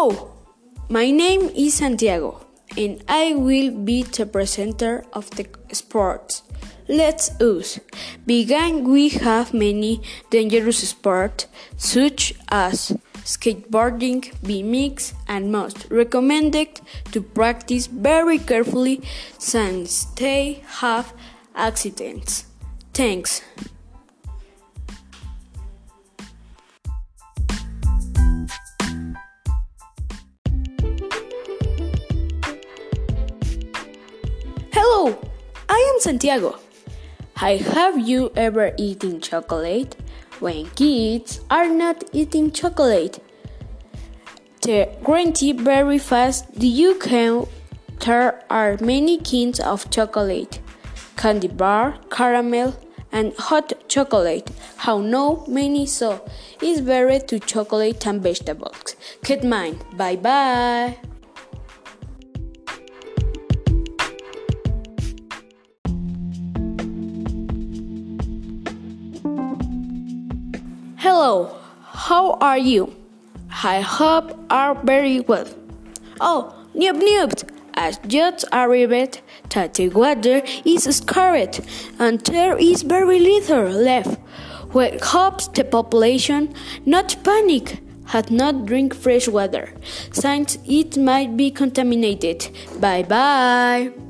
Hello, my name is Santiago, and I will be the presenter of the sports. Let's us begin. We have many dangerous sports such as skateboarding, BMX, and most recommended to practice very carefully since they have accidents. Thanks. I am Santiago. I have you ever eaten chocolate? When kids are not eating chocolate, they the green very fast. Do you can there are many kinds of chocolate, candy bar, caramel, and hot chocolate. How no many so is better to chocolate and vegetables. Keep mine. Bye bye. Hello, how are you? I hope are very well. Oh, noob noobs! As just arrived the water is scarred and there is very little left. We hope the population not panic had not drink fresh water, since it might be contaminated. Bye bye.